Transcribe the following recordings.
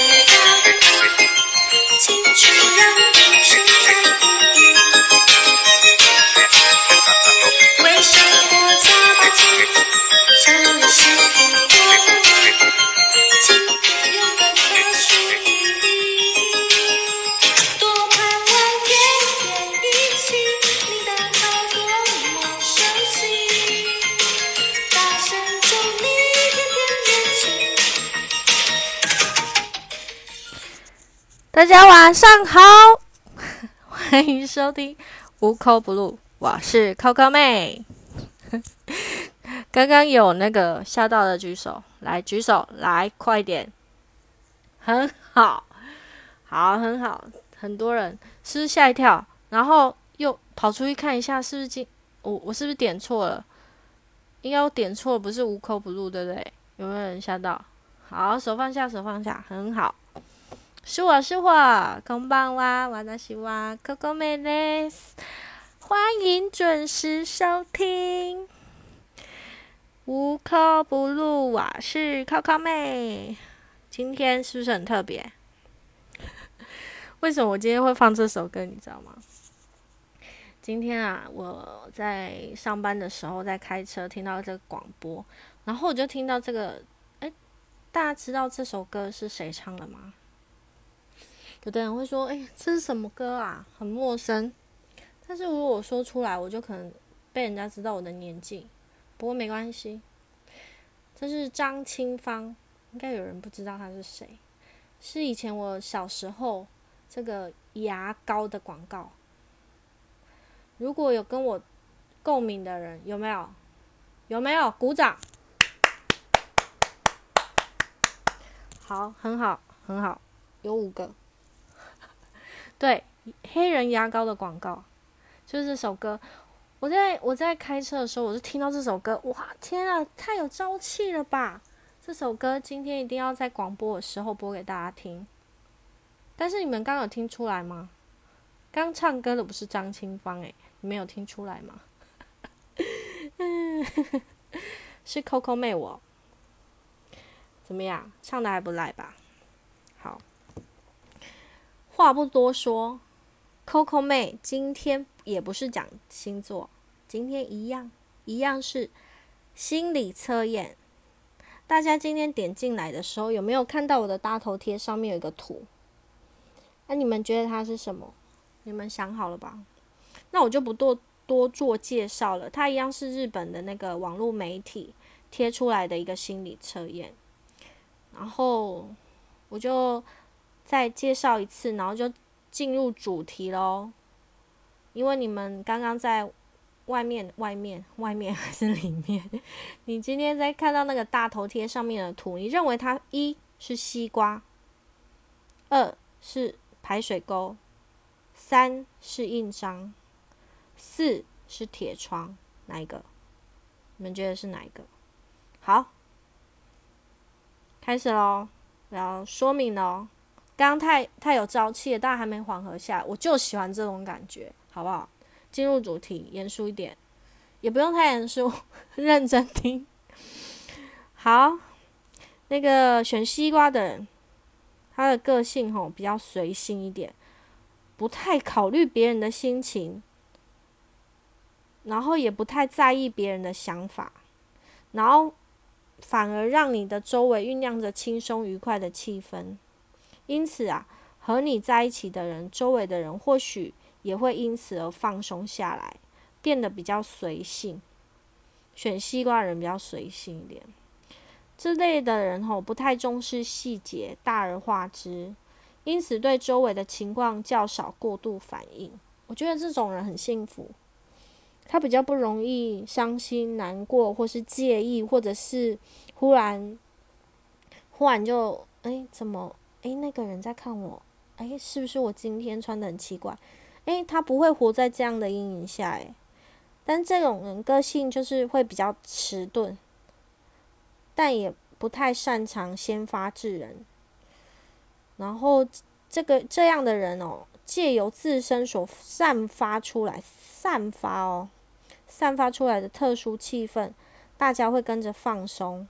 谁在乎？青春让大家晚上好，欢迎收听无口不入，我是 Coco 妹。刚刚有那个吓到的举手，来举手，来快点，很好，好，很好，很多人是不是吓一跳？然后又跑出去看一下，是不是今我我是不是点错了？应该我点错，不是无口不入，对不对？有没有人吓到？好，手放下，手放下，很好。是我是我，こんばんは，私は Coco 妹です。欢迎准时收听，无口不入，我是 Coco 妹。今天是不是很特别？为什么我今天会放这首歌？你知道吗？今天啊，我在上班的时候在开车，听到这个广播，然后我就听到这个，哎，大家知道这首歌是谁唱的吗？ 有的人会说：“哎、这是什么歌啊？很陌生。”但是如果我说出来，我就可能被人家知道我的年纪。不过没关系，这是张清芳，应该有人不知道他是谁，是以前我小时候这个牙膏的广告。如果有跟我共鸣的人，有没有？有没有？鼓掌。好，很好，很好，有五个。对，黑人牙膏的广告，就是这首歌。我在我在开车的时候，我就听到这首歌，哇，天啊，太有朝气了吧！这首歌今天一定要在广播的时候播给大家听。但是你们刚有听出来吗？刚唱歌的不是张清芳诶、你们有听出来吗？是 Coco 妹我。怎么样？唱的还不赖吧？好。话不多说，Coco 妹今天也不是讲星座，今天一样一样是心理测验。大家今天点进来的时候，有没有看到我的大头贴上面有一个图？那、你们觉得它是什么？你们想好了吧？那我就不多多做介绍了。它一样是日本的那个网络媒体贴出来的一个心理测验，然后我就。再介绍一次，然后就进入主题喽。因为你们刚刚在外面、外面、外面还是里面，你今天在看到那个大头贴上面的图，你认为它一是西瓜，二是排水沟，三是印章，四是铁窗，哪一个？你们觉得是哪一个？好，开始喽，我要说明喽。刚刚太太有朝气了，大家还没缓和下来，我就喜欢这种感觉，好不好？进入主题，严肃一点，也不用太严肃，认真听。好，那个选西瓜的人，他的个性吼比较随性一点，不太考虑别人的心情，然后也不太在意别人的想法，然后反而让你的周围酝酿着轻松愉快的气氛。因此啊，和你在一起的人，周围的人或许也会因此而放松下来，变得比较随性。选西瓜的人比较随性一点，这类的人吼不太重视细节，大而化之，因此对周围的情况较少过度反应。我觉得这种人很幸福，他比较不容易伤心、难过，或是介意，或者是忽然忽然就哎怎么？诶，那个人在看我，诶，是不是我今天穿的很奇怪？诶，他不会活在这样的阴影下，诶，但这种人个性就是会比较迟钝，但也不太擅长先发制人。然后这个这样的人哦，借由自身所散发出来、散发哦、散发出来的特殊气氛，大家会跟着放松。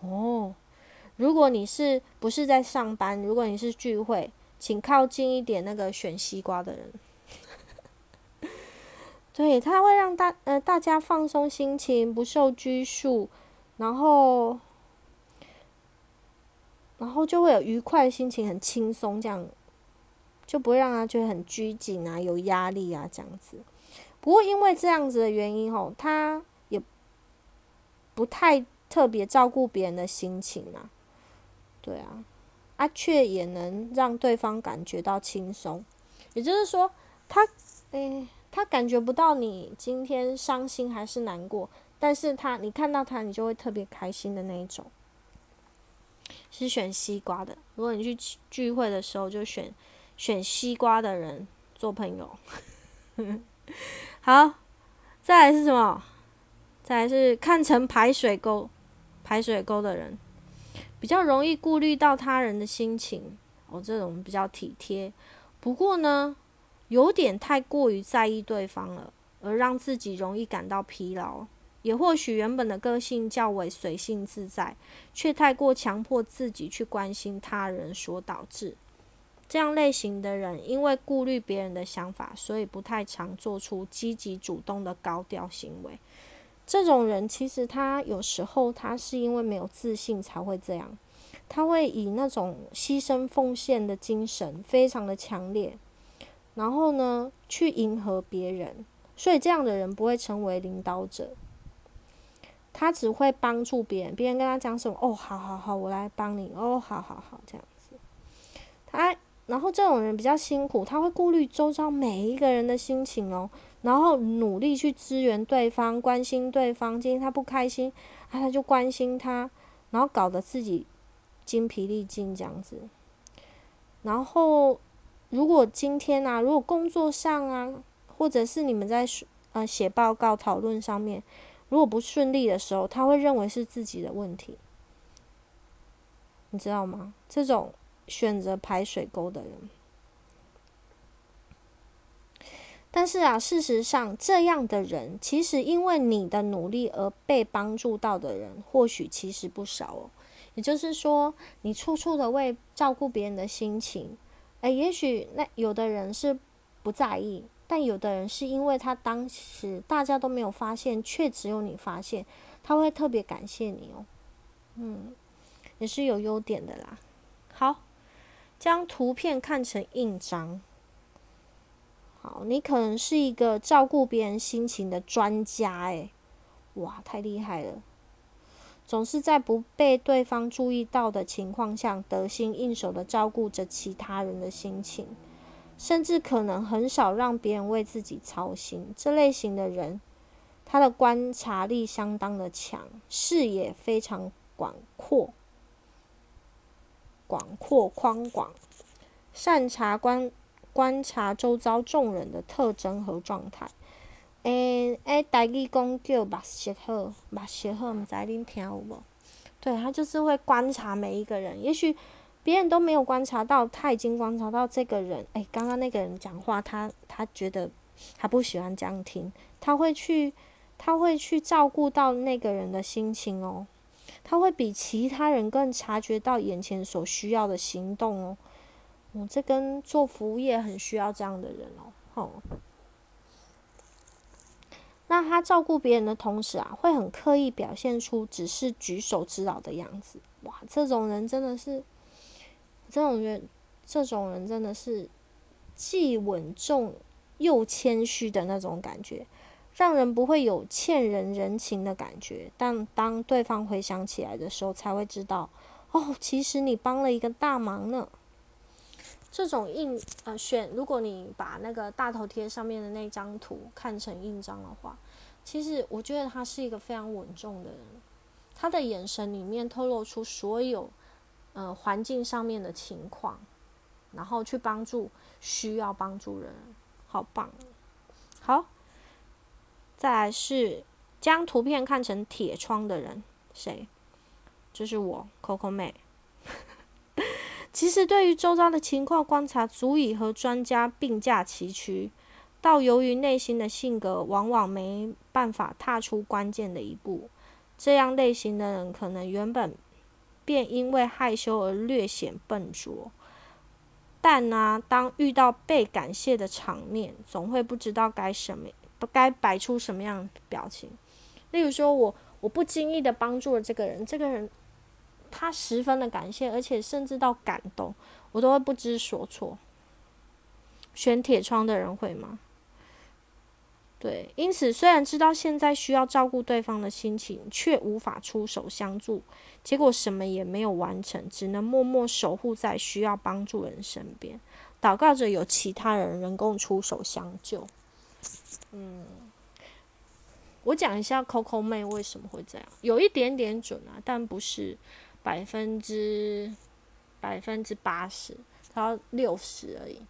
哦。如果你是不是在上班，如果你是聚会，请靠近一点那个选西瓜的人。对，他会让大呃大家放松心情，不受拘束，然后然后就会有愉快的心情，很轻松，这样就不会让他觉得很拘谨啊，有压力啊这样子。不过因为这样子的原因吼，他也不太特别照顾别人的心情啊。对啊，啊，却也能让对方感觉到轻松。也就是说，他诶，他感觉不到你今天伤心还是难过，但是他你看到他，你就会特别开心的那一种。是选西瓜的，如果你去聚会的时候，就选选西瓜的人做朋友。好，再来是什么？再来是看成排水沟，排水沟的人比较容易顾虑到他人的心情，哦，这种比较体贴。不过呢，有点太过于在意对方了，而让自己容易感到疲劳。也或许原本的个性较为随性自在，却太过强迫自己去关心他人所导致。这样类型的人，因为顾虑别人的想法，所以不太常做出积极主动的高调行为。这种人其实他有时候他是因为没有自信才会这样，他会以那种牺牲奉献的精神非常的强烈，然后呢去迎合别人，所以这样的人不会成为领导者，他只会帮助别人，别人跟他讲什么，哦，好好好，我来帮你，哦，好好好，这样子，他。然后这种人比较辛苦，他会顾虑周遭每一个人的心情哦，然后努力去支援对方，关心对方。今天他不开心，啊，他就关心他，然后搞得自己精疲力尽这样子。然后如果今天啊，如果工作上啊，或者是你们在呃写报告讨论上面，如果不顺利的时候，他会认为是自己的问题，你知道吗？这种。选择排水沟的人，但是啊，事实上，这样的人其实因为你的努力而被帮助到的人，或许其实不少哦。也就是说，你处处的为照顾别人的心情，哎，也许那有的人是不在意，但有的人是因为他当时大家都没有发现，却只有你发现，他会特别感谢你哦。嗯，也是有优点的啦。好。将图片看成印章。好，你可能是一个照顾别人心情的专家，诶，哇，太厉害了！总是在不被对方注意到的情况下，得心应手的照顾着其他人的心情，甚至可能很少让别人为自己操心。这类型的人，他的观察力相当的强，视野非常广阔。广阔宽广，善察观观察周遭众人的特征和状态。诶诶，台语讲叫目色好，目色好，毋知恁听有无？对他就是会观察每一个人，也许别人都没有观察到，他已经观察到这个人。诶，刚刚那个人讲话，他他觉得他不喜欢这样听，他会去他会去照顾到那个人的心情哦。他会比其他人更察觉到眼前所需要的行动哦，这跟做服务业很需要这样的人哦，吼。那他照顾别人的同时啊，会很刻意表现出只是举手之劳的样子。哇，这种人真的是，这种人，这种人真的是既稳重又谦虚的那种感觉。让人不会有欠人人情的感觉，但当对方回想起来的时候，才会知道，哦，其实你帮了一个大忙呢。这种印呃选，如果你把那个大头贴上面的那张图看成印章的话，其实我觉得他是一个非常稳重的人，他的眼神里面透露出所有呃环境上面的情况，然后去帮助需要帮助人，好棒，好。再来是将图片看成铁窗的人，谁？就是我，Coco 妹。其实对于周遭的情况观察，足以和专家并驾齐驱。到由于内心的性格，往往没办法踏出关键的一步。这样类型的人，可能原本便因为害羞而略显笨拙。但呢，当遇到被感谢的场面，总会不知道该什么，不该摆出什么样的表情。例如说，我我不经意的帮助了这个人，这个人他十分的感谢，而且甚至到感动，我都会不知所措。选铁窗的人会吗？对，因此虽然知道现在需要照顾对方的心情，却无法出手相助，结果什么也没有完成，只能默默守护在需要帮助人身边，祷告着有其他人能够出手相救。嗯，我讲一下 Coco 妹为什么会这样，有一点点准啊，但不是百分之百分之八十，它六十而已。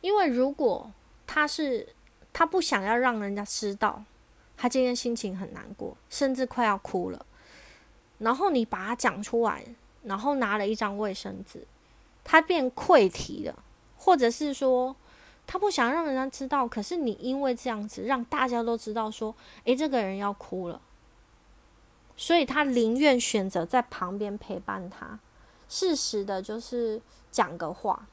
因为如果他是他不想要让人家知道，他今天心情很难过，甚至快要哭了。然后你把他讲出来，然后拿了一张卫生纸，他变溃堤了，或者是说他不想让人家知道，可是你因为这样子让大家都知道，说诶，这个人要哭了，所以他宁愿选择在旁边陪伴他，适时的就是讲个话。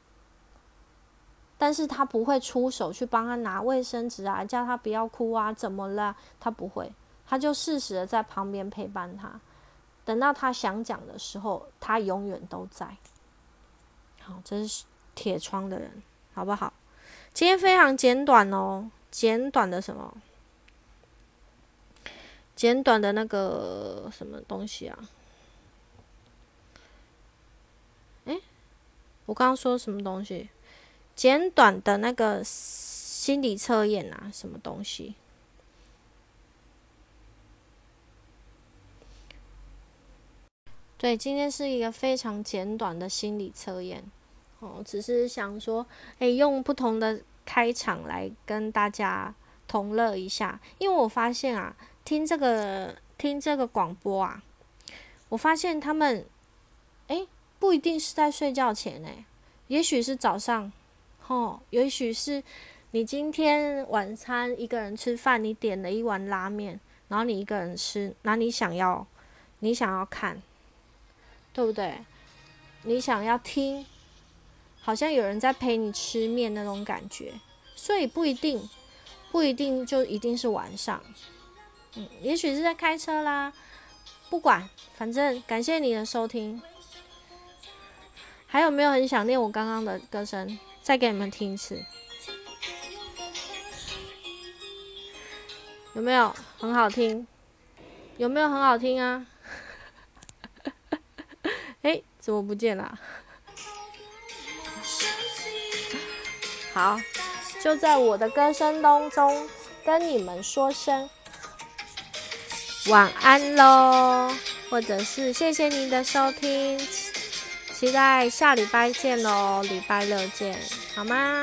但是他不会出手去帮他拿卫生纸啊，叫他不要哭啊，怎么了？他不会，他就适时的在旁边陪伴他，等到他想讲的时候，他永远都在。好，这是铁窗的人，好不好？今天非常简短哦，简短的什么？简短的那个什么东西啊？诶，我刚刚说什么东西？简短的那个心理测验啊，什么东西？对，今天是一个非常简短的心理测验。哦，只是想说，哎，用不同的开场来跟大家同乐一下。因为我发现啊，听这个听这个广播啊，我发现他们，哎，不一定是在睡觉前，哎，也许是早上。哦，也许是你今天晚餐一个人吃饭，你点了一碗拉面，然后你一个人吃，那你想要，你想要看，对不对？你想要听，好像有人在陪你吃面那种感觉，所以不一定，不一定就一定是晚上，嗯，也许是在开车啦，不管，反正感谢你的收听。还有没有很想念我刚刚的歌声？再给你们听一次，有没有很好听？有没有很好听啊？哎，怎么不见了？好，就在我的歌声当中跟你们说声晚安喽，或者是谢谢您的收听。期待下礼拜见喽，礼拜六见，好吗？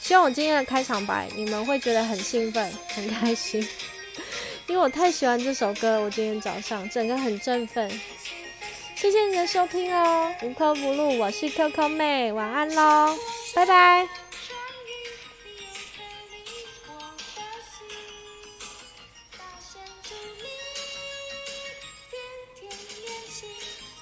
希望我今天的开场白你们会觉得很兴奋、很开心，因为我太喜欢这首歌，我今天早上整个很振奋。谢谢你的收听哦，无科不入，我是 QQ 妹，晚安喽，拜拜。